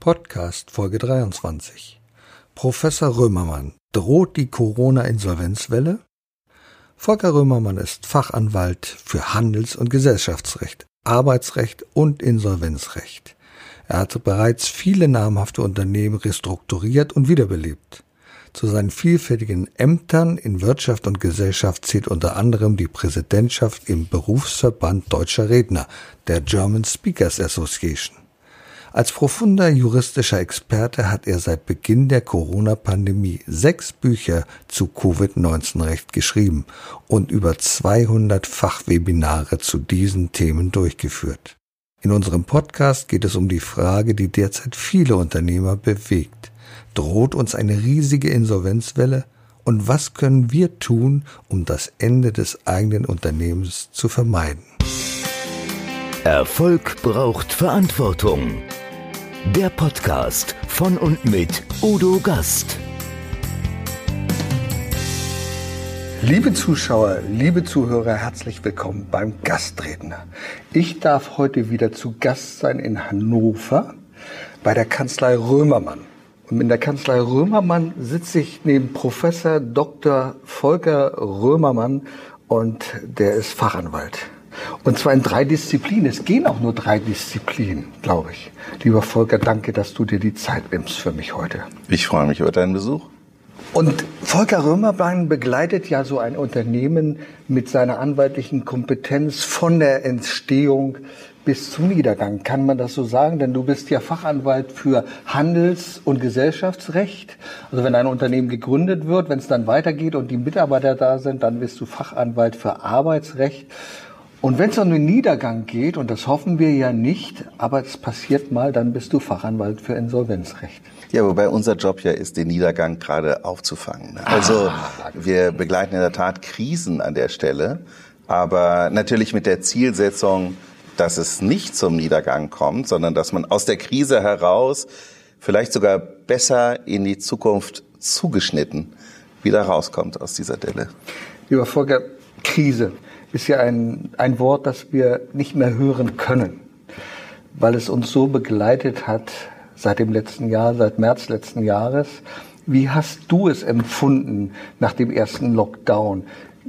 Podcast Folge 23. Professor Römermann, droht die Corona-Insolvenzwelle? Volker Römermann ist Fachanwalt für Handels- und Gesellschaftsrecht, Arbeitsrecht und Insolvenzrecht. Er hat bereits viele namhafte Unternehmen restrukturiert und wiederbelebt. Zu seinen vielfältigen Ämtern in Wirtschaft und Gesellschaft zählt unter anderem die Präsidentschaft im Berufsverband Deutscher Redner, der German Speakers Association. Als profunder juristischer Experte hat er seit Beginn der Corona-Pandemie sechs Bücher zu Covid-19-Recht geschrieben und über 200 Fachwebinare zu diesen Themen durchgeführt. In unserem Podcast geht es um die Frage, die derzeit viele Unternehmer bewegt. Droht uns eine riesige Insolvenzwelle? Und was können wir tun, um das Ende des eigenen Unternehmens zu vermeiden? Erfolg braucht Verantwortung. Der Podcast von und mit Udo Gast. Liebe Zuschauer, liebe Zuhörer, herzlich willkommen beim Gastredner. Ich darf heute wieder zu Gast sein in Hannover bei der Kanzlei Römermann. Und in der Kanzlei Römermann sitze ich neben Professor Dr. Volker Römermann und der ist Fachanwalt. Und zwar in drei Disziplinen. Es gehen auch nur drei Disziplinen, glaube ich. Lieber Volker, danke, dass du dir die Zeit nimmst für mich heute. Ich freue mich über deinen Besuch. Und Volker Römerbein begleitet ja so ein Unternehmen mit seiner anwaltlichen Kompetenz von der Entstehung bis zum Niedergang. Kann man das so sagen? Denn du bist ja Fachanwalt für Handels- und Gesellschaftsrecht. Also wenn ein Unternehmen gegründet wird, wenn es dann weitergeht und die Mitarbeiter da sind, dann bist du Fachanwalt für Arbeitsrecht. Und wenn es um den Niedergang geht, und das hoffen wir ja nicht, aber es passiert mal, dann bist du Fachanwalt für Insolvenzrecht. Ja, wobei unser Job ja ist, den Niedergang gerade aufzufangen. Also ah, wir begleiten in der Tat Krisen an der Stelle, aber natürlich mit der Zielsetzung, dass es nicht zum Niedergang kommt, sondern dass man aus der Krise heraus vielleicht sogar besser in die Zukunft zugeschnitten wieder rauskommt aus dieser Delle. Lieber Volker, Krise ist ja ein, ein Wort, das wir nicht mehr hören können, weil es uns so begleitet hat seit dem letzten Jahr, seit März letzten Jahres. Wie hast du es empfunden nach dem ersten Lockdown?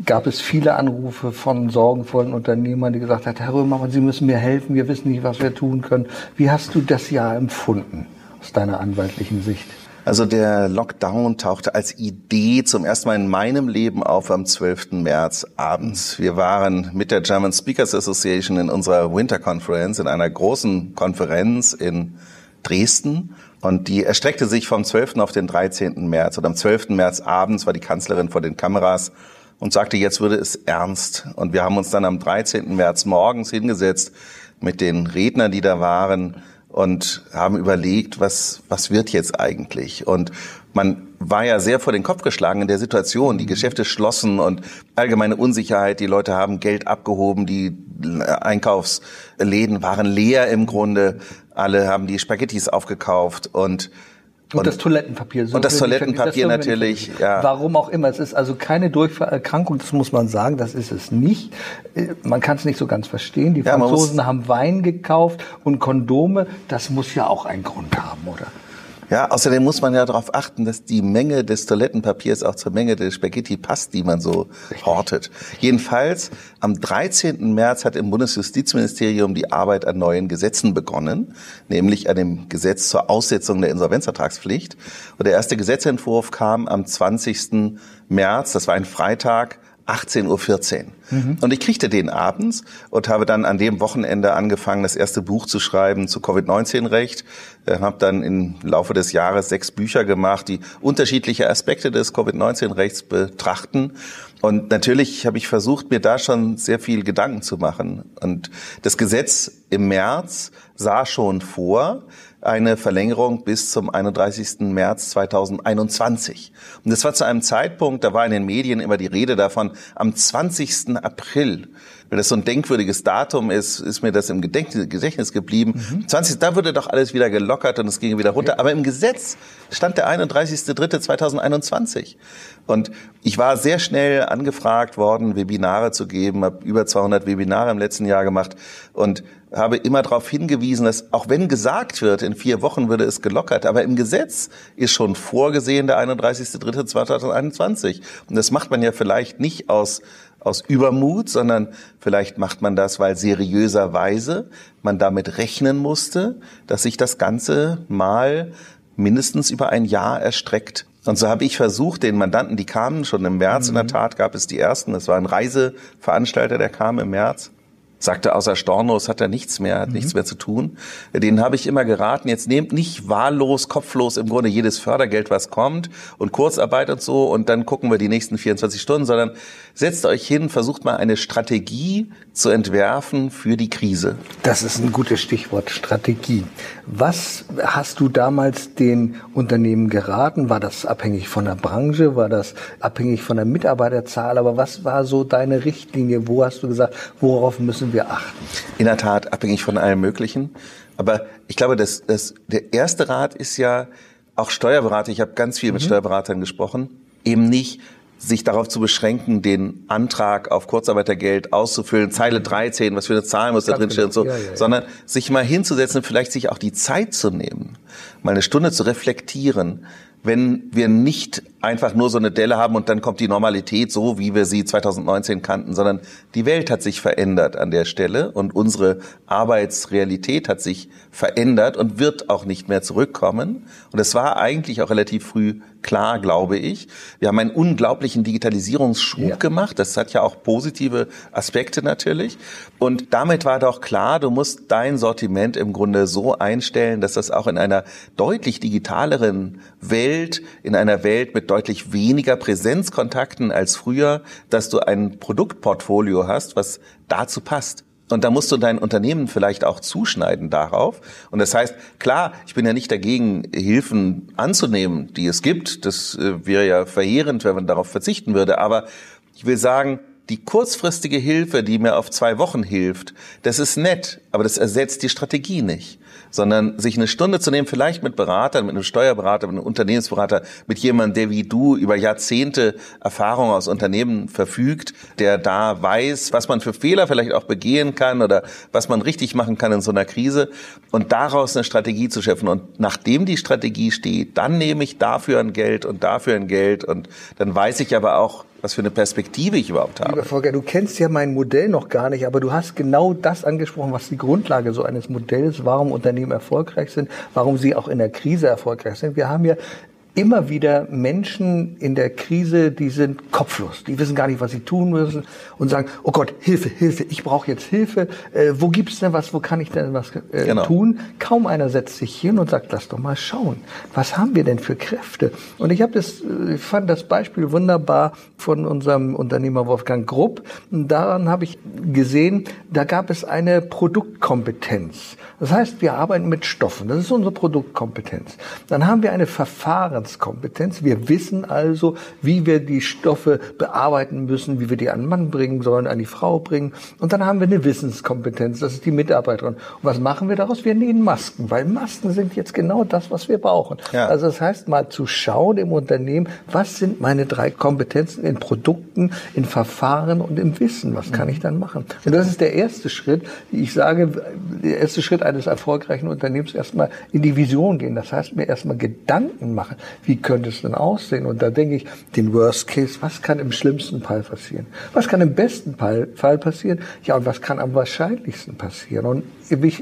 Gab es viele Anrufe von sorgenvollen Unternehmern, die gesagt haben, Herr Römermann, Sie müssen mir helfen, wir wissen nicht, was wir tun können. Wie hast du das Jahr empfunden aus deiner anwaltlichen Sicht? Also der Lockdown tauchte als Idee zum ersten Mal in meinem Leben auf am 12. März abends. Wir waren mit der German Speakers Association in unserer Winter Conference, in einer großen Konferenz in Dresden. Und die erstreckte sich vom 12. auf den 13. März. Und am 12. März abends war die Kanzlerin vor den Kameras und sagte, jetzt würde es ernst. Und wir haben uns dann am 13. März morgens hingesetzt mit den Rednern, die da waren und haben überlegt, was, was wird jetzt eigentlich? Und man war ja sehr vor den Kopf geschlagen in der Situation. Die Geschäfte schlossen und allgemeine Unsicherheit. Die Leute haben Geld abgehoben. Die Einkaufsläden waren leer im Grunde. Alle haben die Spaghettis aufgekauft und und, und, das Toilettenpapier. So und das Toilettenpapier das natürlich, ja. Warum auch immer. Es ist also keine Durchfallerkrankung, das muss man sagen, das ist es nicht. Äh, man kann es nicht so ganz verstehen. Die ja, Franzosen haben Wein gekauft und Kondome. Das muss ja auch einen Grund haben, oder? Ja, außerdem muss man ja darauf achten, dass die Menge des Toilettenpapiers auch zur Menge der Spaghetti passt, die man so hortet. Jedenfalls, am 13. März hat im Bundesjustizministerium die Arbeit an neuen Gesetzen begonnen, nämlich an dem Gesetz zur Aussetzung der Insolvenzertragspflicht. Und der erste Gesetzentwurf kam am 20. März, das war ein Freitag, 18.14 Uhr. Mhm. Und ich kriegte den abends und habe dann an dem Wochenende angefangen, das erste Buch zu schreiben zu Covid-19-Recht. Äh, habe dann im Laufe des Jahres sechs Bücher gemacht, die unterschiedliche Aspekte des Covid-19-Rechts betrachten. Und natürlich habe ich versucht, mir da schon sehr viel Gedanken zu machen. Und das Gesetz im März sah schon vor, eine Verlängerung bis zum 31. März 2021. Und das war zu einem Zeitpunkt, da war in den Medien immer die Rede davon, am 20. April weil das so ein denkwürdiges Datum ist, ist mir das im Gedächtnis geblieben. Mhm. 20. Da wurde doch alles wieder gelockert und es ging wieder runter. Okay. Aber im Gesetz stand der 31.3.2021. Und ich war sehr schnell angefragt worden, Webinare zu geben, habe über 200 Webinare im letzten Jahr gemacht und habe immer darauf hingewiesen, dass auch wenn gesagt wird, in vier Wochen würde es gelockert, aber im Gesetz ist schon vorgesehen der 31.3.2021. Und das macht man ja vielleicht nicht aus aus Übermut, sondern vielleicht macht man das, weil seriöserweise man damit rechnen musste, dass sich das Ganze mal mindestens über ein Jahr erstreckt. Und so habe ich versucht, den Mandanten, die kamen schon im März, mhm. in der mhm. Tat gab es die ersten, das war ein Reiseveranstalter, der kam im März, sagte, außer Stornos hat er nichts mehr, hat mhm. nichts mehr zu tun. Den habe ich immer geraten, jetzt nehmt nicht wahllos, kopflos im Grunde jedes Fördergeld, was kommt und Kurzarbeit und so und dann gucken wir die nächsten 24 Stunden, sondern setzt euch hin, versucht mal eine Strategie zu entwerfen für die Krise. Das ist ein gutes Stichwort, Strategie. Was hast du damals den Unternehmen geraten? War das abhängig von der Branche? War das abhängig von der Mitarbeiterzahl? Aber was war so deine Richtlinie? Wo hast du gesagt, worauf müssen wir achten? In der Tat, abhängig von allem Möglichen. Aber ich glaube, dass, dass der erste Rat ist ja auch Steuerberater. Ich habe ganz viel mit mhm. Steuerberatern gesprochen. Eben nicht sich darauf zu beschränken, den Antrag auf Kurzarbeitergeld auszufüllen, Zeile 13, was für eine Zahl muss da drin stehen und so, ja, ja, ja. sondern sich mal hinzusetzen und vielleicht sich auch die Zeit zu nehmen, mal eine Stunde zu reflektieren, wenn wir nicht einfach nur so eine Delle haben und dann kommt die Normalität so, wie wir sie 2019 kannten, sondern die Welt hat sich verändert an der Stelle und unsere Arbeitsrealität hat sich verändert und wird auch nicht mehr zurückkommen. Und es war eigentlich auch relativ früh klar, glaube ich. Wir haben einen unglaublichen Digitalisierungsschub ja. gemacht. Das hat ja auch positive Aspekte natürlich. Und damit war doch klar, du musst dein Sortiment im Grunde so einstellen, dass das auch in einer deutlich digitaleren Welt, in einer Welt mit deutlich weniger Präsenzkontakten als früher, dass du ein Produktportfolio hast, was dazu passt. Und da musst du dein Unternehmen vielleicht auch zuschneiden darauf. Und das heißt, klar, ich bin ja nicht dagegen, Hilfen anzunehmen, die es gibt. Das äh, wäre ja verheerend, wenn man darauf verzichten würde. Aber ich will sagen, die kurzfristige Hilfe, die mir auf zwei Wochen hilft, das ist nett, aber das ersetzt die Strategie nicht. Sondern sich eine Stunde zu nehmen, vielleicht mit Beratern, mit einem Steuerberater, mit einem Unternehmensberater, mit jemandem, der wie du über Jahrzehnte Erfahrung aus Unternehmen verfügt, der da weiß, was man für Fehler vielleicht auch begehen kann oder was man richtig machen kann in so einer Krise. Und daraus eine Strategie zu schaffen. Und nachdem die Strategie steht, dann nehme ich dafür ein Geld und dafür ein Geld. Und dann weiß ich aber auch, was für eine Perspektive ich überhaupt habe. Lieber Volker, du kennst ja mein Modell noch gar nicht, aber du hast genau das angesprochen, was die Grundlage so eines Modells, warum Unternehmen erfolgreich sind, warum sie auch in der Krise erfolgreich sind. Wir haben ja immer wieder Menschen in der Krise, die sind kopflos, die wissen gar nicht, was sie tun müssen und sagen, oh Gott, Hilfe, Hilfe, ich brauche jetzt Hilfe. Äh, wo gibt's denn was, wo kann ich denn was äh, genau. tun? Kaum einer setzt sich hin und sagt, lass doch mal schauen, was haben wir denn für Kräfte? Und ich habe das, äh, ich fand das Beispiel wunderbar von unserem Unternehmer Wolfgang Grupp. Daran habe ich gesehen, da gab es eine Produktkompetenz. Das heißt, wir arbeiten mit Stoffen. Das ist unsere Produktkompetenz. Dann haben wir eine Verfahrenskompetenz. Wir wissen also, wie wir die Stoffe bearbeiten müssen, wie wir die an den Mann bringen sollen, an die Frau bringen. Und dann haben wir eine Wissenskompetenz. Das ist die Mitarbeiterin. Und was machen wir daraus? Wir nähen Masken, weil Masken sind jetzt genau das, was wir brauchen. Ja. Also das heißt, mal zu schauen im Unternehmen, was sind meine drei Kompetenzen in Produkten, in Verfahren und im Wissen? Was kann ich dann machen? Und das ist der erste Schritt. Ich sage, der erste Schritt eines erfolgreichen Unternehmens erstmal in die Vision gehen. Das heißt, mir erstmal Gedanken machen, wie könnte es denn aussehen? Und da denke ich, den Worst Case, was kann im schlimmsten Fall passieren? Was kann im besten Fall passieren? Ja, und was kann am wahrscheinlichsten passieren? Und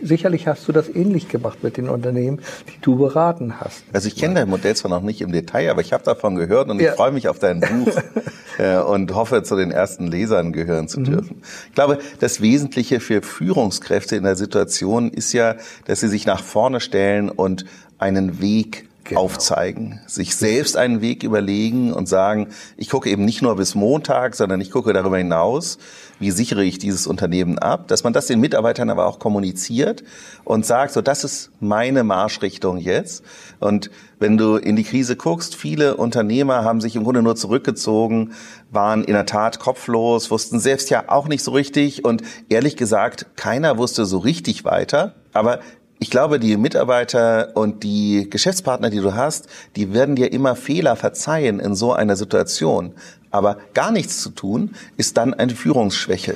sicherlich hast du das ähnlich gemacht mit den Unternehmen, die du beraten hast. Also ich kenne dein Modell zwar noch nicht im Detail, aber ich habe davon gehört und ja. ich freue mich auf dein Buch äh, und hoffe, zu den ersten Lesern gehören zu mhm. dürfen. Ich glaube, das Wesentliche für Führungskräfte in der Situation ist ja, dass sie sich nach vorne stellen und einen Weg genau. aufzeigen, sich selbst einen Weg überlegen und sagen, ich gucke eben nicht nur bis Montag, sondern ich gucke darüber hinaus, wie sichere ich dieses Unternehmen ab, dass man das den Mitarbeitern aber auch kommuniziert und sagt, so das ist meine Marschrichtung jetzt. Und wenn du in die Krise guckst, viele Unternehmer haben sich im Grunde nur zurückgezogen, waren in der Tat kopflos, wussten selbst ja auch nicht so richtig und ehrlich gesagt, keiner wusste so richtig weiter. Aber ich glaube, die Mitarbeiter und die Geschäftspartner, die du hast, die werden dir immer Fehler verzeihen in so einer Situation. Aber gar nichts zu tun, ist dann eine Führungsschwäche.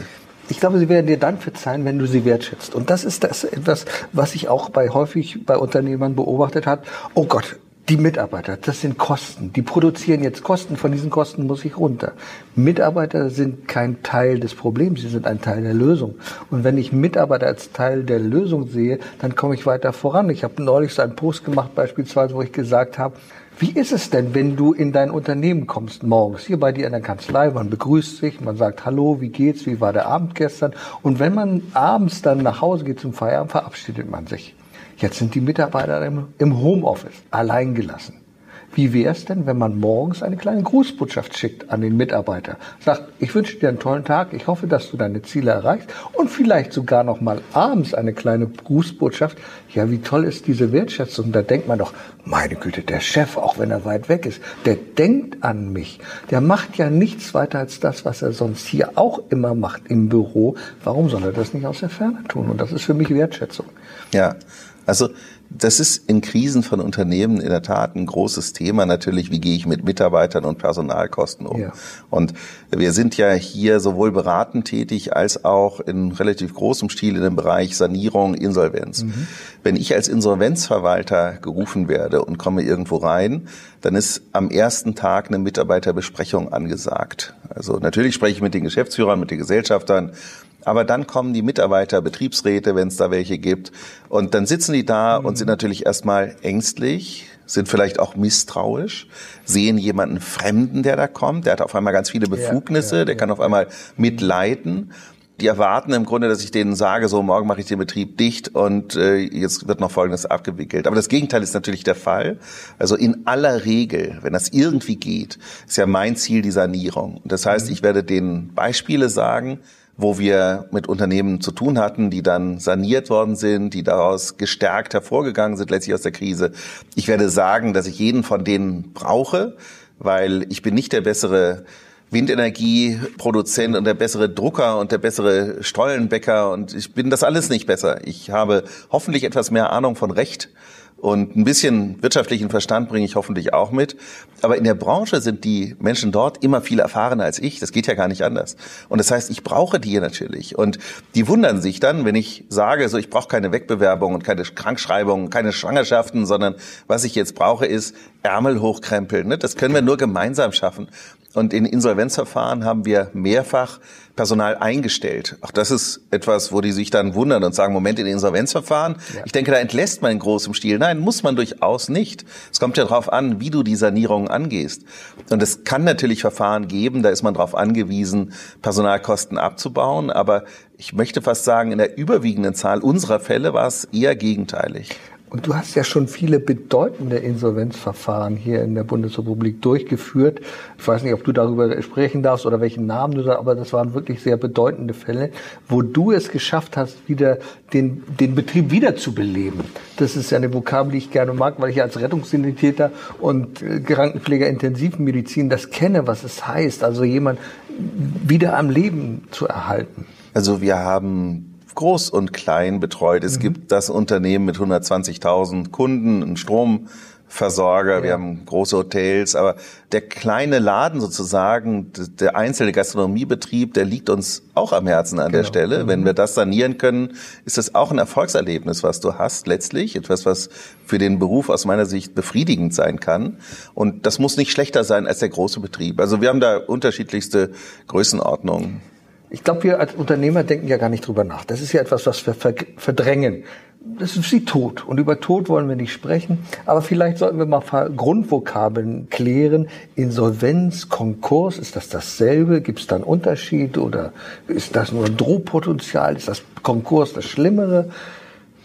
Ich glaube, sie werden dir dann verzeihen, wenn du sie wertschätzt. Und das ist das etwas, was ich auch bei häufig bei Unternehmern beobachtet hat. Oh Gott, die Mitarbeiter, das sind Kosten. Die produzieren jetzt Kosten, von diesen Kosten muss ich runter. Mitarbeiter sind kein Teil des Problems, sie sind ein Teil der Lösung. Und wenn ich Mitarbeiter als Teil der Lösung sehe, dann komme ich weiter voran. Ich habe neulich so einen Post gemacht, beispielsweise, wo ich gesagt habe, wie ist es denn, wenn du in dein Unternehmen kommst morgens, hier bei dir in der Kanzlei, man begrüßt sich, man sagt Hallo, wie geht's, wie war der Abend gestern? Und wenn man abends dann nach Hause geht zum Feierabend, verabschiedet man sich. Jetzt sind die Mitarbeiter im Homeoffice allein gelassen. Wie wäre es denn, wenn man morgens eine kleine Grußbotschaft schickt an den Mitarbeiter? Sagt, ich wünsche dir einen tollen Tag, ich hoffe, dass du deine Ziele erreichst und vielleicht sogar noch mal abends eine kleine Grußbotschaft. Ja, wie toll ist diese Wertschätzung? Da denkt man doch, meine Güte, der Chef, auch wenn er weit weg ist, der denkt an mich. Der macht ja nichts weiter als das, was er sonst hier auch immer macht im Büro. Warum soll er das nicht aus der Ferne tun? Und das ist für mich Wertschätzung. Ja, also das ist in Krisen von Unternehmen in der Tat ein großes Thema natürlich, wie gehe ich mit Mitarbeitern und Personalkosten um. Ja. Und wir sind ja hier sowohl beratend tätig als auch in relativ großem Stil in dem Bereich Sanierung, Insolvenz. Mhm. Wenn ich als Insolvenzverwalter gerufen werde und komme irgendwo rein, dann ist am ersten Tag eine Mitarbeiterbesprechung angesagt. Also natürlich spreche ich mit den Geschäftsführern, mit den Gesellschaftern, aber dann kommen die Mitarbeiter, Betriebsräte, wenn es da welche gibt. Und dann sitzen die da mhm. und sind natürlich erstmal ängstlich, sind vielleicht auch misstrauisch, sehen jemanden Fremden, der da kommt, der hat auf einmal ganz viele Befugnisse, ja, ja, der kann auf einmal mitleiten. Die erwarten im Grunde, dass ich denen sage, so morgen mache ich den Betrieb dicht und äh, jetzt wird noch Folgendes abgewickelt. Aber das Gegenteil ist natürlich der Fall. Also in aller Regel, wenn das irgendwie geht, ist ja mein Ziel die Sanierung. Das heißt, mhm. ich werde denen Beispiele sagen, wo wir mit Unternehmen zu tun hatten, die dann saniert worden sind, die daraus gestärkt hervorgegangen sind, letztlich aus der Krise. Ich werde sagen, dass ich jeden von denen brauche, weil ich bin nicht der bessere Windenergieproduzent und der bessere Drucker und der bessere Stollenbäcker und ich bin das alles nicht besser. Ich habe hoffentlich etwas mehr Ahnung von Recht und ein bisschen wirtschaftlichen Verstand bringe ich hoffentlich auch mit. Aber in der Branche sind die Menschen dort immer viel erfahrener als ich. Das geht ja gar nicht anders. Und das heißt, ich brauche die natürlich. Und die wundern sich dann, wenn ich sage, so ich brauche keine Wegbewerbung und keine Krankschreibung, keine Schwangerschaften, sondern was ich jetzt brauche, ist Ärmel hochkrempeln. Ne? Das können wir nur gemeinsam schaffen. Und in Insolvenzverfahren haben wir mehrfach Personal eingestellt. Auch das ist etwas, wo die sich dann wundern und sagen, Moment, in Insolvenzverfahren, ja. ich denke, da entlässt man in großem Stil. Nein, muss man durchaus nicht. Es kommt ja darauf an, wie du die Sanierung angehst. Und es kann natürlich Verfahren geben, da ist man darauf angewiesen, Personalkosten abzubauen. Aber ich möchte fast sagen, in der überwiegenden Zahl unserer Fälle war es eher gegenteilig. Und du hast ja schon viele bedeutende Insolvenzverfahren hier in der Bundesrepublik durchgeführt. Ich weiß nicht, ob du darüber sprechen darfst oder welchen Namen du sagst, aber das waren wirklich sehr bedeutende Fälle, wo du es geschafft hast, wieder den, den Betrieb wiederzubeleben. Das ist ja eine Vokabel, die ich gerne mag, weil ich als Rettungssanitäter und äh, Krankenpfleger Intensivmedizin das kenne, was es heißt, also jemand wieder am Leben zu erhalten. Also wir haben groß und klein betreut. Es mhm. gibt das Unternehmen mit 120.000 Kunden, einen Stromversorger, ja. wir haben große Hotels, aber der kleine Laden sozusagen, der einzelne Gastronomiebetrieb, der liegt uns auch am Herzen an genau. der Stelle. Mhm. Wenn wir das sanieren können, ist das auch ein Erfolgserlebnis, was du hast letztlich. Etwas, was für den Beruf aus meiner Sicht befriedigend sein kann. Und das muss nicht schlechter sein als der große Betrieb. Also wir haben da unterschiedlichste Größenordnungen. Ich glaube, wir als Unternehmer denken ja gar nicht drüber nach. Das ist ja etwas, was wir verdrängen. Das ist wie Tod. Und über Tod wollen wir nicht sprechen. Aber vielleicht sollten wir mal Grundvokabeln klären. Insolvenz, Konkurs, ist das dasselbe? Gibt es da einen Unterschied? Oder ist das nur ein Drohpotenzial? Ist das Konkurs das Schlimmere?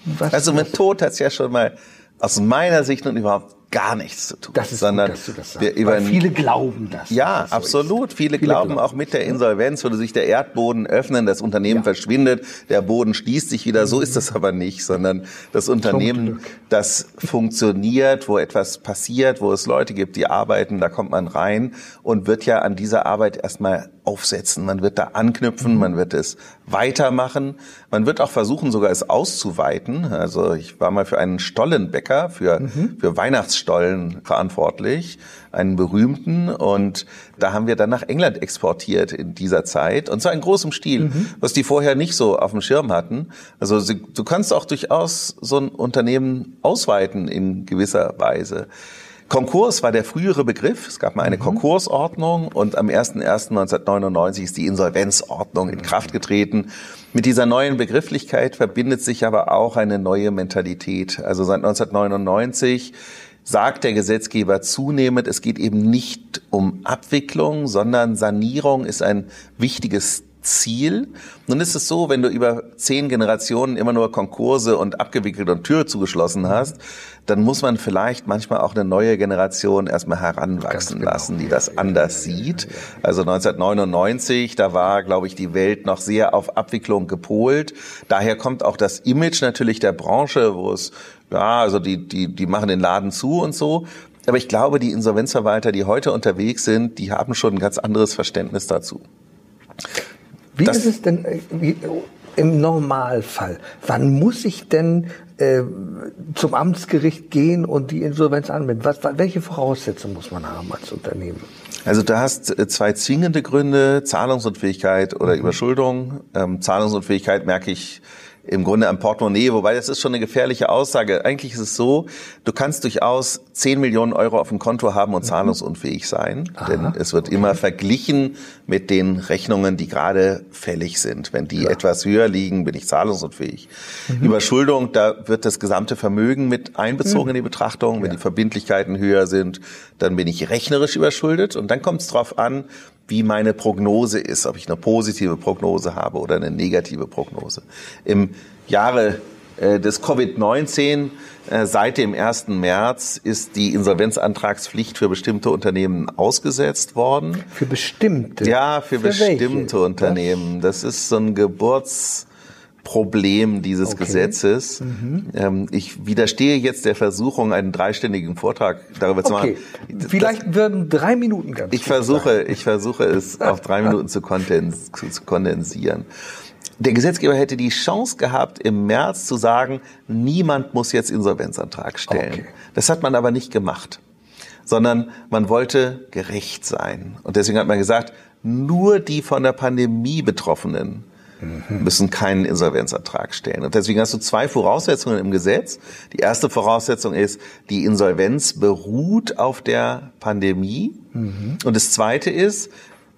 Was also mit Tod hat es ja schon mal aus meiner Sicht und überhaupt gar nichts zu tun. Das ist sondern gut, dass du das sagst. wir über Weil viele glauben das. ja, so absolut. Viele, Viele glauben glauben. auch mit der Insolvenz würde sich der Erdboden öffnen, das Unternehmen Ja. verschwindet, der Boden schließt sich wieder. So ist das aber nicht, sondern das Unternehmen, das funktioniert, wo etwas passiert, wo es Leute gibt, die arbeiten, da kommt man rein und wird ja an dieser Arbeit erstmal aufsetzen. Man wird da anknüpfen, man wird es weitermachen. Man wird auch versuchen, sogar es auszuweiten. Also ich war mal für einen Stollenbäcker, für, Mhm. für Weihnachtsstollen verantwortlich, einen berühmten. Und da haben wir dann nach England exportiert in dieser Zeit. Und zwar in großem Stil, Mhm. was die vorher nicht so auf dem Schirm hatten. Also du kannst auch durchaus so ein Unternehmen ausweiten in gewisser Weise. Konkurs war der frühere Begriff. Es gab mal eine Konkursordnung und am 01.01.1999 ist die Insolvenzordnung in Kraft getreten. Mit dieser neuen Begrifflichkeit verbindet sich aber auch eine neue Mentalität. Also seit 1999 sagt der Gesetzgeber zunehmend, es geht eben nicht um Abwicklung, sondern Sanierung ist ein wichtiges Ziel. Nun ist es so, wenn du über zehn Generationen immer nur Konkurse und abgewickelt und Tür zugeschlossen hast, dann muss man vielleicht manchmal auch eine neue Generation erstmal heranwachsen genau. lassen, die das anders sieht. Also 1999, da war, glaube ich, die Welt noch sehr auf Abwicklung gepolt. Daher kommt auch das Image natürlich der Branche, wo es, ja, also die, die, die machen den Laden zu und so. Aber ich glaube, die Insolvenzverwalter, die heute unterwegs sind, die haben schon ein ganz anderes Verständnis dazu. Wie Das- ist es denn äh, wie, im Normalfall? Wann muss ich denn äh, zum Amtsgericht gehen und die Insolvenz anmelden? Was, welche Voraussetzungen muss man haben als Unternehmen? Also du hast äh, zwei zwingende Gründe, Zahlungsunfähigkeit oder Überschuldung. Ähm, Zahlungsunfähigkeit merke ich im Grunde am Portemonnaie, wobei das ist schon eine gefährliche Aussage. Eigentlich ist es so, du kannst durchaus 10 Millionen Euro auf dem Konto haben und zahlungsunfähig sein, denn es wird immer verglichen mit den Rechnungen, die gerade fällig sind. Wenn die etwas höher liegen, bin ich zahlungsunfähig. Überschuldung, da wird das gesamte Vermögen mit einbezogen in die Betrachtung. Wenn die Verbindlichkeiten höher sind, dann bin ich rechnerisch überschuldet und dann kommt es darauf an, wie meine Prognose ist, ob ich eine positive Prognose habe oder eine negative Prognose. Im Jahre äh, des Covid-19 äh, seit dem 1. März ist die Insolvenzantragspflicht für bestimmte Unternehmen ausgesetzt worden. Für bestimmte? Ja, für, welche? bestimmte Unternehmen. Das ist so ein Geburtsproblem dieses Okay. Gesetzes. Ähm, ich widerstehe jetzt der Versuchung, einen dreistündigen Vortrag darüber zu machen. Okay, vielleicht würden drei Minuten ganz Ich gut sein. versuche, ich versuche es auf drei Minuten zu, kondens, zu, zu kondensieren. Der Gesetzgeber hätte die Chance gehabt, im März zu sagen, niemand muss jetzt Insolvenzantrag stellen. Okay. Das hat man aber nicht gemacht, sondern man wollte gerecht sein. Und deswegen hat man gesagt, nur die von der Pandemie Betroffenen müssen keinen Insolvenzantrag stellen. Und deswegen hast du zwei Voraussetzungen im Gesetz. Die erste Voraussetzung ist, die Insolvenz beruht auf der Pandemie. Und das zweite ist,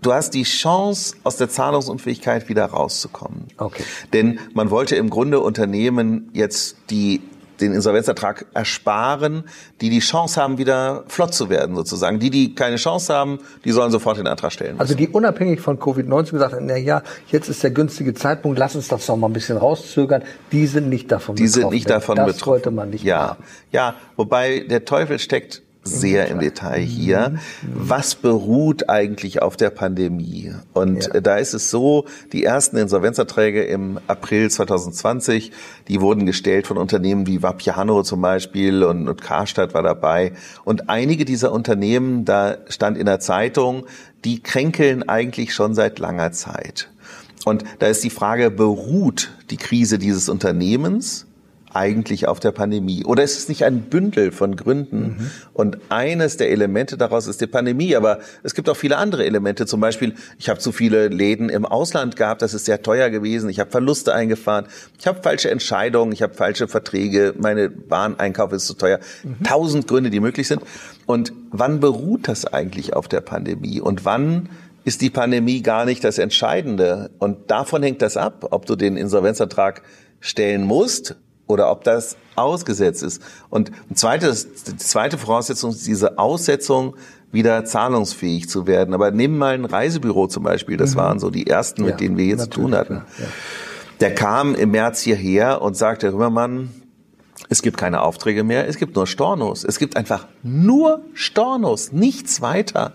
du hast die Chance, aus der Zahlungsunfähigkeit wieder rauszukommen. Okay. Denn man wollte im Grunde Unternehmen jetzt die den Insolvenzertrag ersparen, die die Chance haben, wieder flott zu werden, sozusagen. Die, die keine Chance haben, die sollen sofort den Antrag stellen. Also die unabhängig von Covid-19 gesagt haben, na ja, jetzt ist der günstige Zeitpunkt, lass uns das noch mal ein bisschen rauszögern. Die sind nicht davon Die betroffen. sind nicht davon das betroffen. wollte man nicht ja, machen. ja. Wobei der Teufel steckt sehr im Detail hier. Mhm. Was beruht eigentlich auf der Pandemie? Und Ja. da ist es so, die ersten Insolvenzerträge im April 2020, die wurden gestellt von Unternehmen wie Vapiano zum Beispiel und, und Karstadt war dabei. Und einige dieser Unternehmen, da stand in der Zeitung, die kränkeln eigentlich schon seit langer Zeit. Und da ist die Frage, beruht die Krise dieses Unternehmens eigentlich auf der Pandemie? Oder ist es nicht ein Bündel von Gründen? Und eines der Elemente daraus ist die Pandemie. Aber es gibt auch viele andere Elemente. Zum Beispiel, ich habe zu viele Läden im Ausland gehabt. Das ist sehr teuer gewesen. Ich habe Verluste eingefahren. Ich habe falsche Entscheidungen. Ich habe falsche Verträge. Meine Wareneinkauf ist zu teuer. Tausend Gründe, die möglich sind. Und wann beruht das eigentlich auf der Pandemie? Und wann ist die Pandemie gar nicht das Entscheidende? Und davon hängt das ab, ob du den Insolvenzantrag stellen musst oder ob das ausgesetzt ist. Und zweites, die zweite Voraussetzung ist diese Aussetzung, wieder zahlungsfähig zu werden. Aber nehmen mal ein Reisebüro zum Beispiel, das waren so die ersten, mit Ja, denen wir jetzt zu tun hatten. ja. Der kam im März hierher und sagte, Römermann, Es gibt keine Aufträge mehr, es gibt nur Stornos. Es gibt einfach nur Stornos, nichts weiter.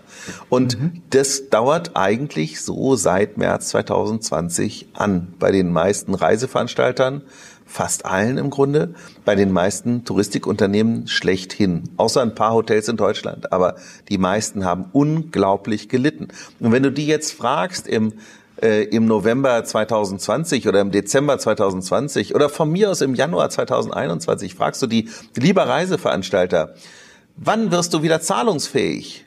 Und mhm. das dauert eigentlich so seit März 2020 an. Bei den meisten Reiseveranstaltern, fast allen im Grunde, bei den meisten Touristikunternehmen schlechthin. Außer ein paar Hotels in Deutschland. Aber die meisten haben unglaublich gelitten. Und wenn du die jetzt fragst im äh, im November 2020 oder im Dezember 2020 oder von mir aus im Januar 2021 fragst du die, lieber Reiseveranstalter, wann wirst du wieder zahlungsfähig?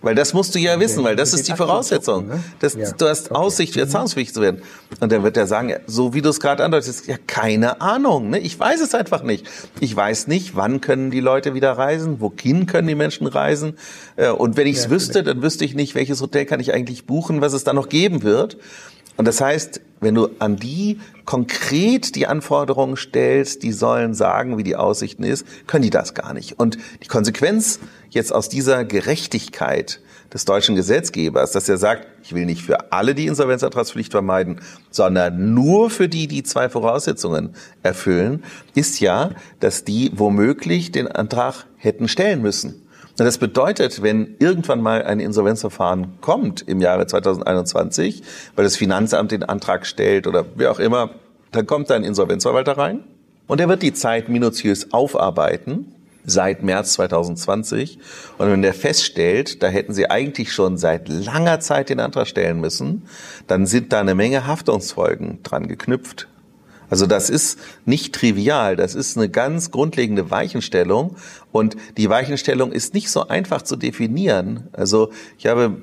Weil das musst du ja wissen, weil das ist die Voraussetzung. Ne? Das. Du hast. Aussicht, wieder mhm. zahlungsfähig zu werden. Und dann wird er sagen, so wie du es gerade andeutest, ja, keine Ahnung. Ne? Ich weiß es einfach nicht. Ich weiß nicht, wann können die Leute wieder reisen, wohin können die Menschen reisen. Äh, und wenn ich es wüsste, dann wüsste ich nicht, welches Hotel kann ich eigentlich buchen, was es da noch geben wird. Und das heißt, wenn du an die konkret die Anforderungen stellst, die sollen sagen, wie die Aussichten ist, können die das gar nicht. Und die Konsequenz jetzt aus dieser Gerechtigkeit des deutschen Gesetzgebers, dass er sagt, ich will nicht für alle die Insolvenzantragspflicht vermeiden, sondern nur für die, die zwei Voraussetzungen erfüllen, ist ja, dass die womöglich den Antrag hätten stellen müssen. Und das bedeutet, wenn irgendwann mal ein Insolvenzverfahren kommt im Jahre 2021, weil das Finanzamt den Antrag stellt oder wie auch immer, dann kommt da ein Insolvenzverwalter rein und er wird die Zeit minutiös aufarbeiten seit März 2020. Und wenn der feststellt, da hätten sie eigentlich schon seit langer Zeit den Antrag stellen müssen, dann sind da eine Menge Haftungsfolgen dran geknüpft. Also das ist nicht trivial, das ist eine ganz grundlegende Weichenstellung und die Weichenstellung ist nicht so einfach zu definieren. Also ich habe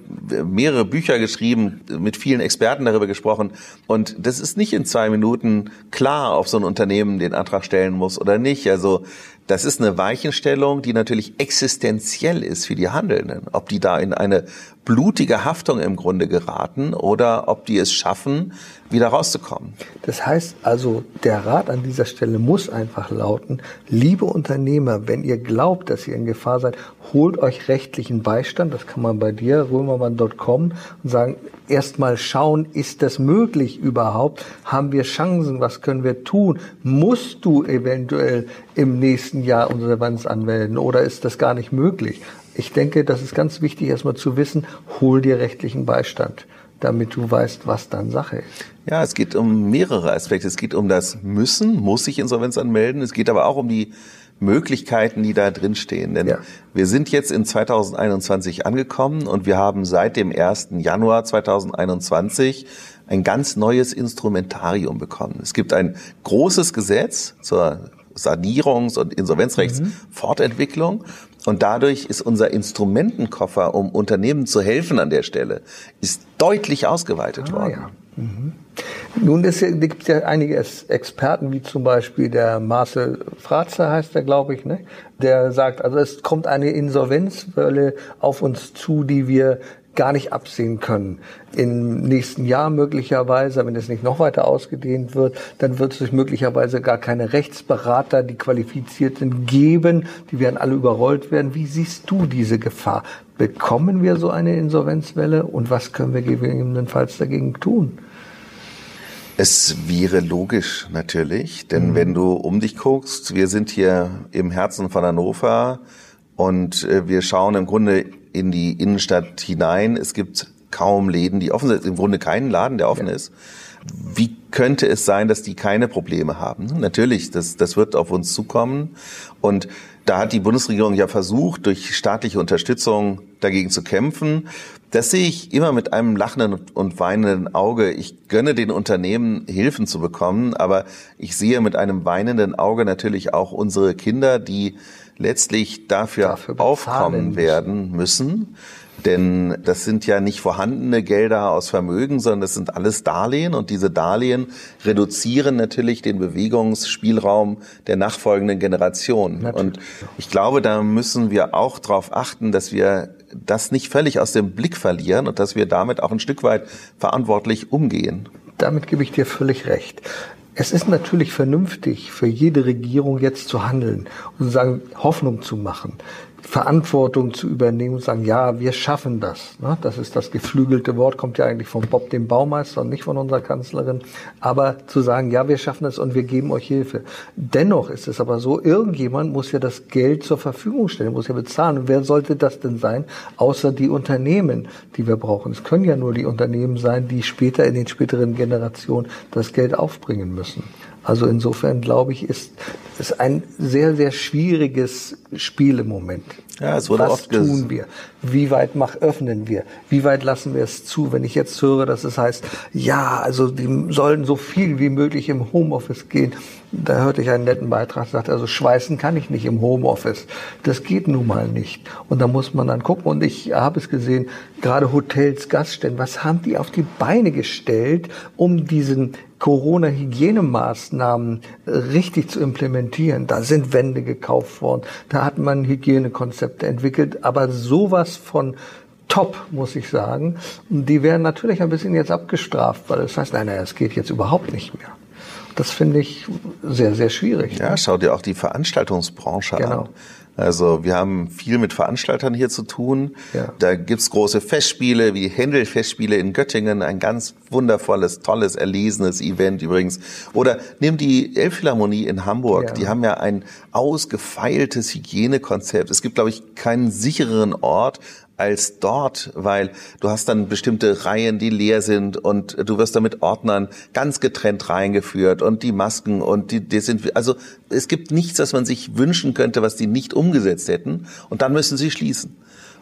mehrere Bücher geschrieben, mit vielen Experten darüber gesprochen und das ist nicht in zwei Minuten klar, ob so ein Unternehmen den Antrag stellen muss oder nicht. Also das ist eine Weichenstellung, die natürlich existenziell ist für die Handelnden. Ob die da in eine blutige Haftung im Grunde geraten oder ob die es schaffen, wieder rauszukommen. Das heißt also, der Rat an dieser Stelle muss einfach lauten, liebe Unternehmer, wenn ihr glaubt, dass ihr in Gefahr seid, holt euch rechtlichen Beistand. Das kann man bei dir, römermann.com, und sagen, erstmal schauen, ist das möglich überhaupt? Haben wir Chancen? Was können wir tun? Musst du eventuell im nächsten Jahr Insolvenz anmelden oder ist das gar nicht möglich? Ich denke, das ist ganz wichtig, erstmal zu wissen, hol dir rechtlichen Beistand damit du weißt, was dann Sache ist. Ja, es geht um mehrere Aspekte. Es geht um das Müssen, muss ich Insolvenz anmelden. Es geht aber auch um die Möglichkeiten, die da drin stehen. Denn ja. wir sind jetzt in 2021 angekommen und wir haben seit dem 1. Januar 2021 ein ganz neues Instrumentarium bekommen. Es gibt ein großes Gesetz zur Sanierungs- und Insolvenzrechtsfortentwicklung. Mhm. Und dadurch ist unser Instrumentenkoffer, um Unternehmen zu helfen an der Stelle, ist deutlich ausgeweitet ah, worden. Ja. Mhm. Nun es gibt ja einige Experten, wie zum Beispiel der Marcel Fratzer heißt er, glaube ich, ne? der sagt, also es kommt eine Insolvenzwelle auf uns zu, die wir gar nicht absehen können. Im nächsten Jahr möglicherweise, wenn es nicht noch weiter ausgedehnt wird, dann wird es sich möglicherweise gar keine Rechtsberater, die qualifiziert sind, geben. Die werden alle überrollt werden. Wie siehst du diese Gefahr? Bekommen wir so eine Insolvenzwelle und was können wir gegebenenfalls dagegen tun? Es wäre logisch natürlich, denn mhm. wenn du um dich guckst, wir sind hier im Herzen von Hannover und äh, wir schauen im Grunde in die Innenstadt hinein. Es gibt kaum Läden, die offen sind. Im Grunde keinen Laden, der offen ja. ist. Wie könnte es sein, dass die keine Probleme haben? Natürlich, das, das wird auf uns zukommen. Und da hat die Bundesregierung ja versucht, durch staatliche Unterstützung dagegen zu kämpfen. Das sehe ich immer mit einem lachenden und weinenden Auge. Ich gönne den Unternehmen, Hilfen zu bekommen, aber ich sehe mit einem weinenden Auge natürlich auch unsere Kinder, die letztlich dafür, dafür aufkommen werden müssen. Denn das sind ja nicht vorhandene Gelder aus Vermögen, sondern das sind alles Darlehen und diese Darlehen reduzieren natürlich den Bewegungsspielraum der nachfolgenden Generation. Natürlich. Und ich glaube, da müssen wir auch darauf achten, dass wir das nicht völlig aus dem Blick verlieren und dass wir damit auch ein Stück weit verantwortlich umgehen. Damit gebe ich dir völlig recht. Es ist natürlich vernünftig für jede Regierung jetzt zu handeln und sagen, Hoffnung zu machen. Verantwortung zu übernehmen und sagen, ja, wir schaffen das. Ne? Das ist das geflügelte Wort, kommt ja eigentlich von Bob dem Baumeister und nicht von unserer Kanzlerin. Aber zu sagen, ja, wir schaffen das und wir geben euch Hilfe. Dennoch ist es aber so, irgendjemand muss ja das Geld zur Verfügung stellen, muss ja bezahlen. Und wer sollte das denn sein, außer die Unternehmen, die wir brauchen? Es können ja nur die Unternehmen sein, die später in den späteren Generationen das Geld aufbringen müssen. Also insofern glaube ich, ist es ein sehr, sehr schwieriges Spiel im Moment. Ja, es wurde Was oft tun wir? Wie weit mach, öffnen wir? Wie weit lassen wir es zu? Wenn ich jetzt höre, dass es heißt, ja, also die sollen so viel wie möglich im Homeoffice gehen. Da hörte ich einen netten Beitrag, sagt also schweißen kann ich nicht im Homeoffice. Das geht nun mal nicht. Und da muss man dann gucken. Und ich habe es gesehen, gerade Hotels, Gaststätten, was haben die auf die Beine gestellt, um diesen Corona-Hygienemaßnahmen richtig zu implementieren. Da sind Wände gekauft worden, da hat man Hygienekonzepte entwickelt, aber sowas von top, muss ich sagen. Und die werden natürlich ein bisschen jetzt abgestraft, weil das heißt, nein, nein, es geht jetzt überhaupt nicht mehr. Das finde ich sehr, sehr schwierig. Ja, schau dir auch die Veranstaltungsbranche genau. an. Also wir haben viel mit Veranstaltern hier zu tun. Ja. Da gibt's große Festspiele wie Händel-Festspiele in Göttingen, ein ganz wundervolles, tolles, erlesenes Event übrigens. Oder nimm die Elbphilharmonie in Hamburg. Ja. Die haben ja ein ausgefeiltes Hygienekonzept. Es gibt, glaube ich, keinen sichereren Ort als dort, weil du hast dann bestimmte Reihen, die leer sind und du wirst da mit Ordnern ganz getrennt reingeführt und die Masken und die, die sind, also es gibt nichts, was man sich wünschen könnte, was die nicht umgesetzt hätten und dann müssen sie schließen.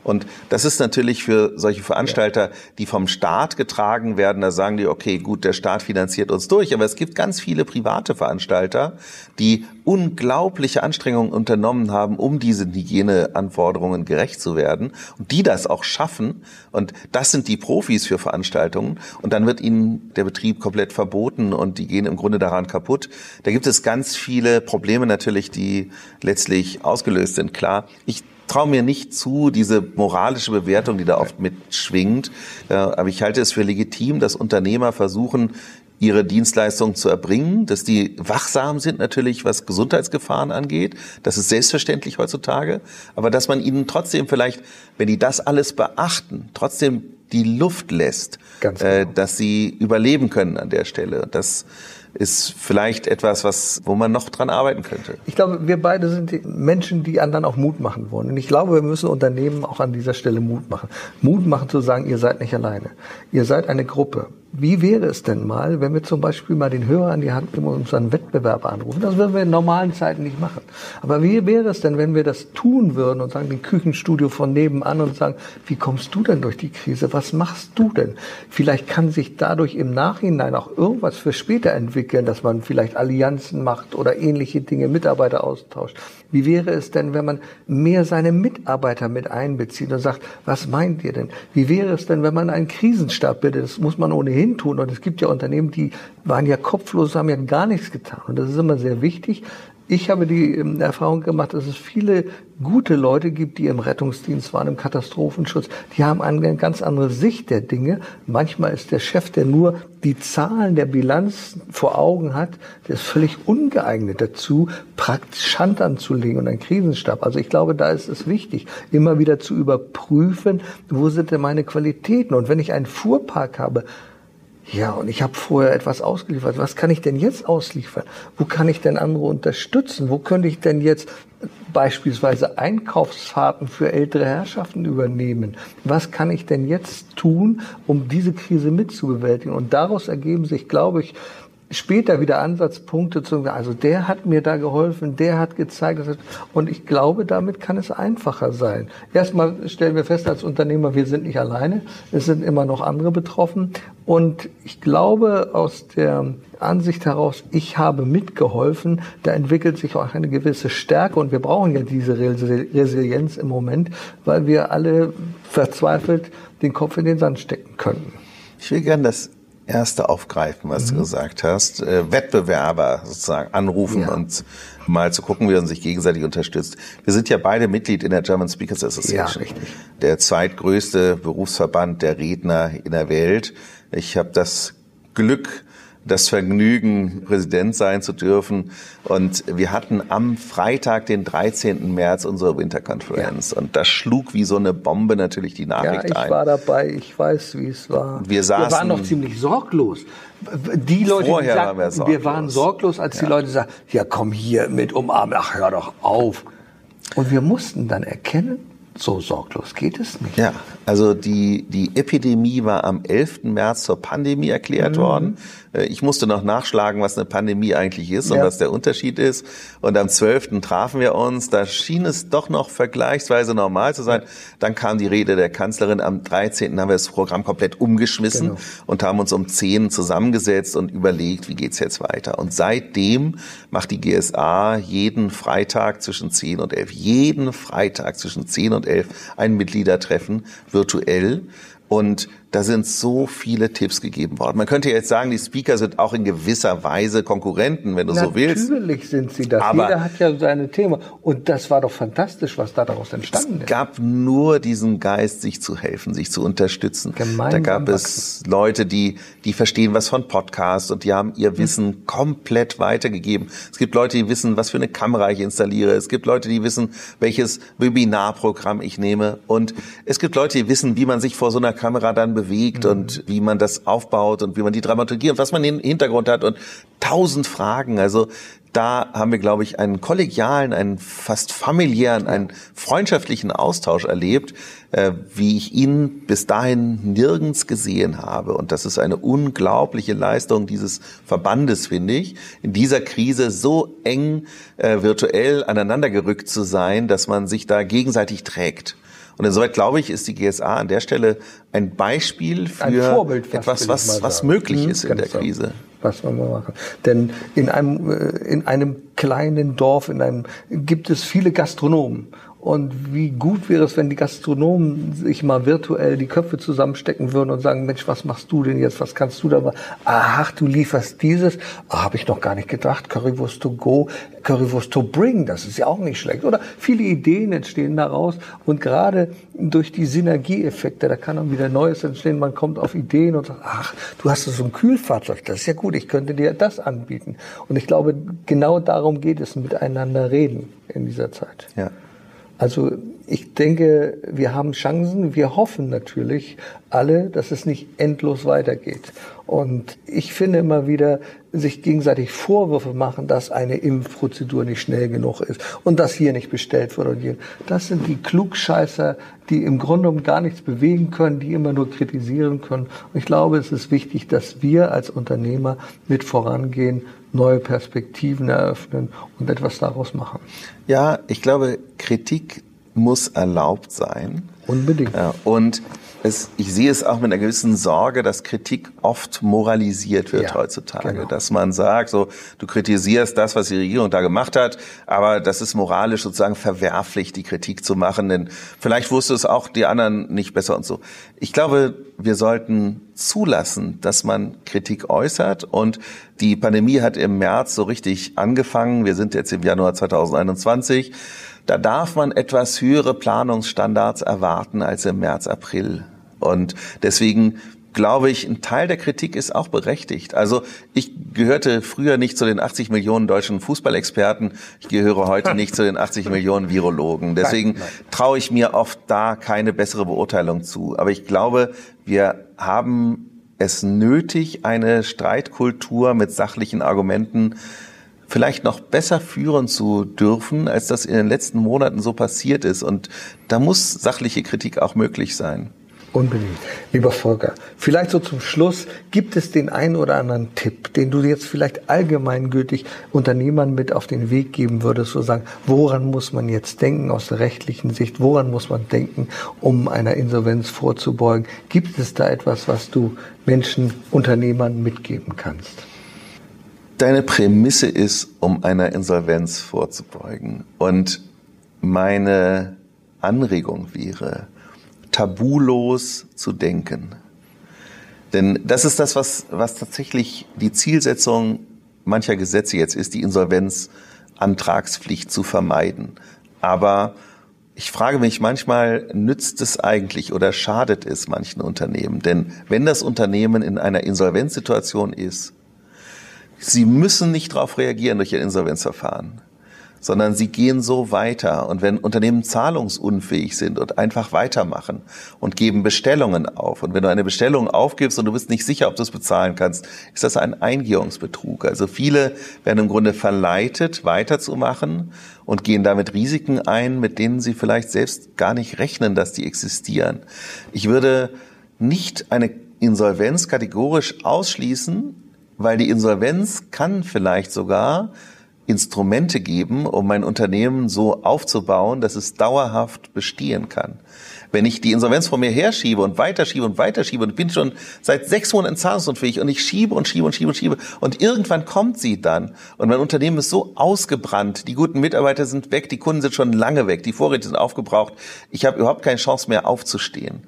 Und das ist natürlich für solche Veranstalter, die vom Staat getragen werden, da sagen die, okay, gut, der Staat finanziert uns durch. Aber es gibt ganz viele private Veranstalter, die unglaubliche Anstrengungen unternommen haben, um diesen Hygieneanforderungen gerecht zu werden und die das auch schaffen. Und das sind die Profis für Veranstaltungen. Und dann wird ihnen der Betrieb komplett verboten und die gehen im Grunde daran kaputt. Da gibt es ganz viele Probleme natürlich, die letztlich ausgelöst sind. Klar, ich traue mir nicht zu, diese moralische Bewertung, die da oft mitschwingt. Aber ich halte es für legitim, dass Unternehmer versuchen, ihre Dienstleistungen zu erbringen, dass die wachsam sind natürlich, was Gesundheitsgefahren angeht. Das ist selbstverständlich heutzutage. Aber dass man ihnen trotzdem vielleicht, wenn die das alles beachten, trotzdem die Luft lässt, äh, genau. dass sie überleben können an der Stelle. Das ist vielleicht etwas, was, wo man noch dran arbeiten könnte. Ich glaube, wir beide sind die Menschen, die anderen auch Mut machen wollen. Und ich glaube, wir müssen Unternehmen auch an dieser Stelle Mut machen. Mut machen zu sagen, ihr seid nicht alleine. Ihr seid eine Gruppe. Wie wäre es denn mal, wenn wir zum Beispiel mal den Hörer an die Hand nehmen und unseren Wettbewerber anrufen? Das würden wir in normalen Zeiten nicht machen. Aber wie wäre es denn, wenn wir das tun würden und sagen, den Küchenstudio von nebenan und sagen, wie kommst du denn durch die Krise? Was machst du denn? Vielleicht kann sich dadurch im Nachhinein auch irgendwas für später entwickeln, dass man vielleicht Allianzen macht oder ähnliche Dinge, Mitarbeiter austauscht. Wie wäre es denn, wenn man mehr seine Mitarbeiter mit einbezieht und sagt, was meint ihr denn? Wie wäre es denn, wenn man einen Krisenstab bildet? Das muss man ohnehin tun. Und es gibt ja Unternehmen, die waren ja kopflos, haben ja gar nichts getan. Und das ist immer sehr wichtig, ich habe die ähm, Erfahrung gemacht, dass es viele gute Leute gibt, die im Rettungsdienst waren, im Katastrophenschutz. Die haben eine ganz andere Sicht der Dinge. Manchmal ist der Chef, der nur die Zahlen der Bilanz vor Augen hat, der ist völlig ungeeignet dazu, praktisch Hand anzulegen und einen Krisenstab. Also ich glaube, da ist es wichtig, immer wieder zu überprüfen, wo sind denn meine Qualitäten? Und wenn ich einen Fuhrpark habe, ja, und ich habe vorher etwas ausgeliefert. Was kann ich denn jetzt ausliefern? Wo kann ich denn andere unterstützen? Wo könnte ich denn jetzt beispielsweise Einkaufsfahrten für ältere Herrschaften übernehmen? Was kann ich denn jetzt tun, um diese Krise mitzubewältigen? Und daraus ergeben sich, glaube ich, später wieder Ansatzpunkte zu, also der hat mir da geholfen, der hat gezeigt, und ich glaube, damit kann es einfacher sein. Erstmal stellen wir fest als Unternehmer, wir sind nicht alleine, es sind immer noch andere betroffen und ich glaube aus der Ansicht heraus, ich habe mitgeholfen, da entwickelt sich auch eine gewisse Stärke und wir brauchen ja diese Resilienz im Moment, weil wir alle verzweifelt den Kopf in den Sand stecken könnten. Ich will gerne das erste aufgreifen, was mhm. du gesagt hast. Äh, Wettbewerber sozusagen anrufen ja. und mal zu gucken, wie man sich gegenseitig unterstützt. Wir sind ja beide Mitglied in der German Speakers Association. Ja, richtig. Der zweitgrößte Berufsverband der Redner in der Welt. Ich habe das Glück, das Vergnügen, Präsident sein zu dürfen. Und wir hatten am Freitag, den 13. März, unsere Winterkonferenz. Ja. Und das schlug wie so eine Bombe natürlich die Nachricht ein. Ja, ich ein. war dabei, ich weiß, wie es war. Wir, saßen, wir waren noch ziemlich sorglos. Die Leute, Vorher die sagten, waren wir, wir, waren sorglos, als ja. die Leute sagten, ja komm hier mit umarmen, ach hör doch auf. Und wir mussten dann erkennen, so sorglos geht es nicht. Ja, also die, die Epidemie war am 11. März zur Pandemie erklärt mhm. worden. Äh, ich musste noch nachschlagen, was eine Pandemie eigentlich ist ja. und was der Unterschied ist. Und am 12. trafen wir uns. Da schien es doch noch vergleichsweise normal zu sein. Dann kam die Rede der Kanzlerin. Am 13. haben wir das Programm komplett umgeschmissen genau. und haben uns um 10 zusammengesetzt und überlegt, wie geht's jetzt weiter. Und seitdem macht die GSA jeden Freitag zwischen 10 und 11, jeden Freitag zwischen 10 und 11 ein Mitgliedertreffen virtuell. Und da sind so viele Tipps gegeben worden. Man könnte jetzt sagen, die Speaker sind auch in gewisser Weise Konkurrenten, wenn du Natürlich so willst. Natürlich sind sie das. Aber Jeder hat ja seine Thema. Und das war doch fantastisch, was da daraus entstanden ist. Es gab nur diesen Geist, sich zu helfen, sich zu unterstützen. Gemeinsam da gab es Leute, die, die verstehen was von Podcasts und die haben ihr hm. Wissen hm. komplett weitergegeben. Es gibt Leute, die wissen, was für eine Kamera ich installiere. Es gibt Leute, die wissen, welches Webinarprogramm ich nehme. Und es gibt Leute, die wissen, wie man sich vor so einer Kamera dann bewegt bewegt mhm. und wie man das aufbaut und wie man die Dramaturgie und was man im Hintergrund hat und tausend Fragen. Also da haben wir, glaube ich, einen kollegialen, einen fast familiären, einen freundschaftlichen Austausch erlebt, äh, wie ich ihn bis dahin nirgends gesehen habe. Und das ist eine unglaubliche Leistung dieses Verbandes, finde ich, in dieser Krise so eng äh, virtuell aneinandergerückt zu sein, dass man sich da gegenseitig trägt. Und insoweit glaube ich, ist die GSA an der Stelle ein Beispiel für ein Vorbild, etwas, was, was möglich mhm, ist in der Krise. Was man mal machen. Denn in einem, äh, in einem kleinen Dorf, in einem, gibt es viele Gastronomen. Und wie gut wäre es, wenn die Gastronomen sich mal virtuell die Köpfe zusammenstecken würden und sagen, Mensch, was machst du denn jetzt? Was kannst du da? Ach, du lieferst dieses. Ah, habe ich noch gar nicht gedacht. Currywurst to go, Currywurst to bring. Das ist ja auch nicht schlecht. Oder viele Ideen entstehen daraus. Und gerade durch die Synergieeffekte, da kann dann wieder Neues entstehen. Man kommt auf Ideen und sagt, ach, du hast so ein Kühlfahrzeug. Das ist ja gut. Ich könnte dir das anbieten. Und ich glaube, genau darum geht es, miteinander reden in dieser Zeit. Ja. Also ich denke, wir haben Chancen. Wir hoffen natürlich alle, dass es nicht endlos weitergeht. Und ich finde immer wieder, sich gegenseitig Vorwürfe machen, dass eine Impfprozedur nicht schnell genug ist und dass hier nicht bestellt wird und hier. Das sind die Klugscheißer, die im Grunde genommen gar nichts bewegen können, die immer nur kritisieren können. Und ich glaube, es ist wichtig, dass wir als Unternehmer mit vorangehen, neue Perspektiven eröffnen und etwas daraus machen. Ja, ich glaube, Kritik muss erlaubt sein. Unbedingt. Ja, und es, ich sehe es auch mit einer gewissen Sorge, dass Kritik oft moralisiert wird ja, heutzutage. Genau. Dass man sagt, so, du kritisierst das, was die Regierung da gemacht hat, aber das ist moralisch sozusagen verwerflich, die Kritik zu machen, denn vielleicht wusste es auch die anderen nicht besser und so. Ich glaube, wir sollten zulassen, dass man Kritik äußert und die Pandemie hat im März so richtig angefangen. Wir sind jetzt im Januar 2021. Da darf man etwas höhere Planungsstandards erwarten als im März, April. Und deswegen glaube ich, ein Teil der Kritik ist auch berechtigt. Also ich gehörte früher nicht zu den 80 Millionen deutschen Fußballexperten. Ich gehöre heute nicht zu den 80 Millionen Virologen. Deswegen traue ich mir oft da keine bessere Beurteilung zu. Aber ich glaube, wir haben es nötig, eine Streitkultur mit sachlichen Argumenten vielleicht noch besser führen zu dürfen, als das in den letzten Monaten so passiert ist. Und da muss sachliche Kritik auch möglich sein. Unbedingt. Lieber Volker, vielleicht so zum Schluss, gibt es den einen oder anderen Tipp, den du jetzt vielleicht allgemeingültig Unternehmern mit auf den Weg geben würdest, so sagen, woran muss man jetzt denken aus der rechtlichen Sicht, woran muss man denken, um einer Insolvenz vorzubeugen? Gibt es da etwas, was du Menschen, Unternehmern mitgeben kannst? Deine Prämisse ist, um einer Insolvenz vorzubeugen. Und meine Anregung wäre, tabulos zu denken. Denn das ist das, was, was tatsächlich die Zielsetzung mancher Gesetze jetzt ist, die Insolvenzantragspflicht zu vermeiden. Aber ich frage mich manchmal, nützt es eigentlich oder schadet es manchen Unternehmen? Denn wenn das Unternehmen in einer Insolvenzsituation ist, Sie müssen nicht darauf reagieren durch ein Insolvenzverfahren sondern sie gehen so weiter. Und wenn Unternehmen zahlungsunfähig sind und einfach weitermachen und geben Bestellungen auf, und wenn du eine Bestellung aufgibst und du bist nicht sicher, ob du es bezahlen kannst, ist das ein Eingehungsbetrug. Also viele werden im Grunde verleitet, weiterzumachen und gehen damit Risiken ein, mit denen sie vielleicht selbst gar nicht rechnen, dass die existieren. Ich würde nicht eine Insolvenz kategorisch ausschließen, weil die Insolvenz kann vielleicht sogar Instrumente geben, um mein Unternehmen so aufzubauen, dass es dauerhaft bestehen kann. Wenn ich die Insolvenz vor mir herschiebe und weiterschiebe und weiterschiebe und bin schon seit sechs Monaten zahlungsunfähig und ich schiebe und schiebe und schiebe und schiebe und irgendwann kommt sie dann und mein Unternehmen ist so ausgebrannt, die guten Mitarbeiter sind weg, die Kunden sind schon lange weg, die Vorräte sind aufgebraucht, ich habe überhaupt keine Chance mehr aufzustehen,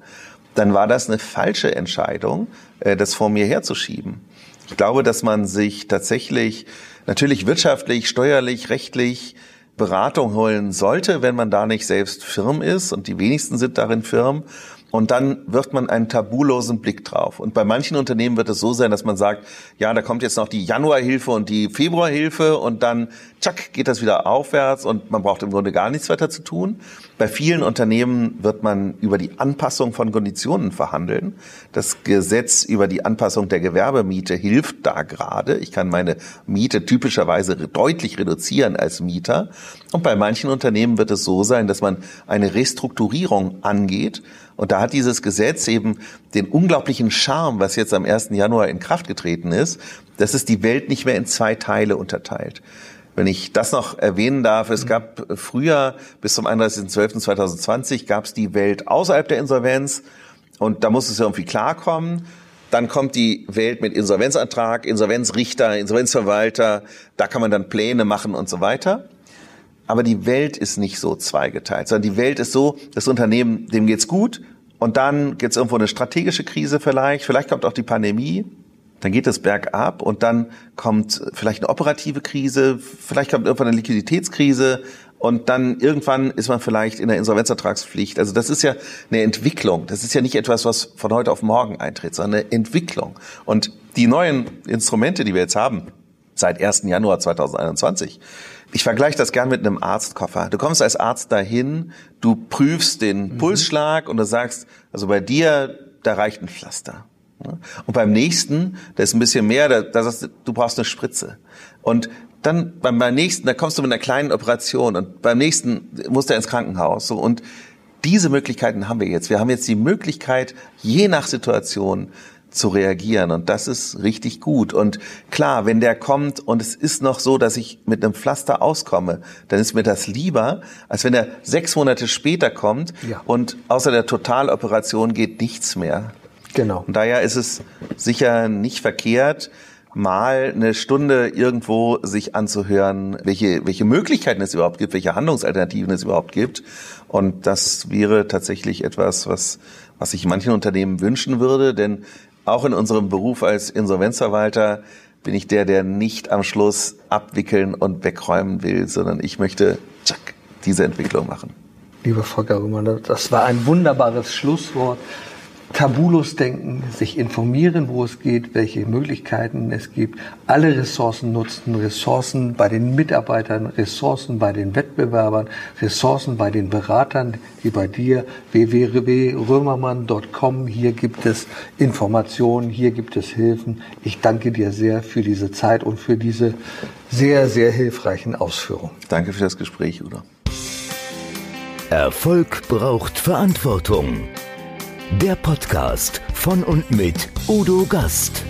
dann war das eine falsche Entscheidung, äh, das vor mir herzuschieben. Ich glaube, dass man sich tatsächlich natürlich wirtschaftlich, steuerlich, rechtlich Beratung holen sollte, wenn man da nicht selbst firm ist. Und die wenigsten sind darin firm. Und dann wirft man einen tabulosen Blick drauf. Und bei manchen Unternehmen wird es so sein, dass man sagt, ja, da kommt jetzt noch die Januarhilfe und die Februarhilfe und dann, tschack, geht das wieder aufwärts und man braucht im Grunde gar nichts weiter zu tun. Bei vielen Unternehmen wird man über die Anpassung von Konditionen verhandeln. Das Gesetz über die Anpassung der Gewerbemiete hilft da gerade. Ich kann meine Miete typischerweise deutlich reduzieren als Mieter. Und bei manchen Unternehmen wird es so sein, dass man eine Restrukturierung angeht. Und da hat dieses Gesetz eben den unglaublichen Charme, was jetzt am 1. Januar in Kraft getreten ist, dass es die Welt nicht mehr in zwei Teile unterteilt. Wenn ich das noch erwähnen darf, es gab früher bis zum 31.12.2020 gab es die Welt außerhalb der Insolvenz und da muss es irgendwie klarkommen. Dann kommt die Welt mit Insolvenzantrag, Insolvenzrichter, Insolvenzverwalter, da kann man dann Pläne machen und so weiter. Aber die Welt ist nicht so zweigeteilt, sondern die Welt ist so, das Unternehmen, dem geht's gut und dann gibt's irgendwo eine strategische Krise vielleicht, vielleicht kommt auch die Pandemie dann geht es bergab und dann kommt vielleicht eine operative Krise, vielleicht kommt irgendwann eine Liquiditätskrise und dann irgendwann ist man vielleicht in der Insolvenzertragspflicht. Also das ist ja eine Entwicklung. Das ist ja nicht etwas, was von heute auf morgen eintritt, sondern eine Entwicklung. Und die neuen Instrumente, die wir jetzt haben, seit 1. Januar 2021, ich vergleiche das gern mit einem Arztkoffer. Du kommst als Arzt dahin, du prüfst den mhm. Pulsschlag und du sagst, also bei dir, da reicht ein Pflaster. Und beim nächsten, da ist ein bisschen mehr, da, da sagst du, du brauchst eine Spritze. Und dann beim, beim nächsten, da kommst du mit einer kleinen Operation und beim nächsten musst du ins Krankenhaus. So, und diese Möglichkeiten haben wir jetzt. Wir haben jetzt die Möglichkeit, je nach Situation zu reagieren. Und das ist richtig gut. Und klar, wenn der kommt und es ist noch so, dass ich mit einem Pflaster auskomme, dann ist mir das lieber, als wenn er sechs Monate später kommt ja. und außer der Totaloperation geht nichts mehr. Genau. Und daher ist es sicher nicht verkehrt, mal eine Stunde irgendwo sich anzuhören, welche, welche Möglichkeiten es überhaupt gibt, welche Handlungsalternativen es überhaupt gibt. Und das wäre tatsächlich etwas, was, was ich manchen Unternehmen wünschen würde, denn auch in unserem Beruf als Insolvenzverwalter bin ich der, der nicht am Schluss abwickeln und wegräumen will, sondern ich möchte tschack, diese Entwicklung machen. Lieber Volker Rümmern, das war ein wunderbares Schlusswort tabulos denken, sich informieren, wo es geht, welche Möglichkeiten es gibt, alle Ressourcen nutzen, Ressourcen bei den Mitarbeitern, Ressourcen bei den Wettbewerbern, Ressourcen bei den Beratern, wie bei dir, www.römermann.com. Hier gibt es Informationen, hier gibt es Hilfen. Ich danke dir sehr für diese Zeit und für diese sehr, sehr hilfreichen Ausführungen. Danke für das Gespräch, Udo. Erfolg braucht Verantwortung. Der Podcast von und mit Udo Gast.